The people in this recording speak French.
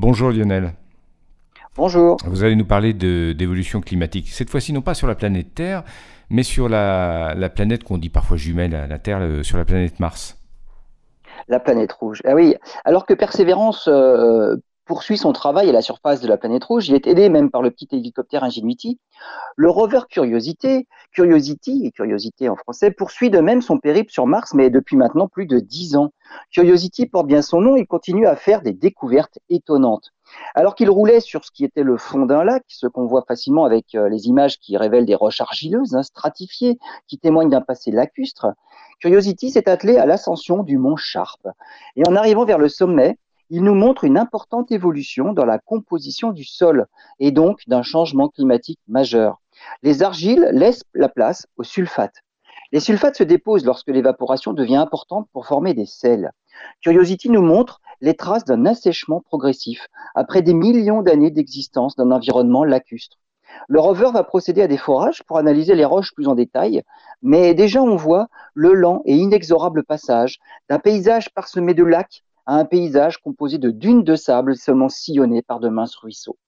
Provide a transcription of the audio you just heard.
Bonjour Lionel. Bonjour. Vous allez nous parler d'évolution climatique. Cette fois-ci, non pas sur la planète Terre, mais sur la, planète qu'on dit parfois jumelle à la Terre, sur la planète Mars. La planète rouge. Ah oui. Alors que Persévérance euh, poursuit son travail à la surface de la planète rouge. Il est aidé même par le petit hélicoptère Ingenuity. Le rover Curiosity, Curiosity et Curiosité en français, poursuit de même son périple sur Mars, mais depuis maintenant plus de dix ans. Curiosity porte bien son nom, il continue à faire des découvertes étonnantes. Alors qu'il roulait sur ce qui était le fond d'un lac, ce qu'on voit facilement avec euh, les images qui révèlent des roches argileuses, hein, stratifiées, qui témoignent d'un passé lacustre, Curiosity s'est attelé à l'ascension du mont Sharp. Et en arrivant vers le sommet, il nous montre une importante évolution dans la composition du sol et donc d'un changement climatique majeur. Les argiles laissent la place aux sulfates. Les sulfates se déposent lorsque l'évaporation devient importante pour former des sels. Curiosity nous montre les traces d'un assèchement progressif après des millions d'années d'existence d'un environnement lacustre. Le rover va procéder à des forages pour analyser les roches plus en détail, mais déjà on voit le lent et inexorable passage d'un paysage parsemé de lacs à un paysage composé de dunes de sable seulement sillonnées par de minces ruisseaux.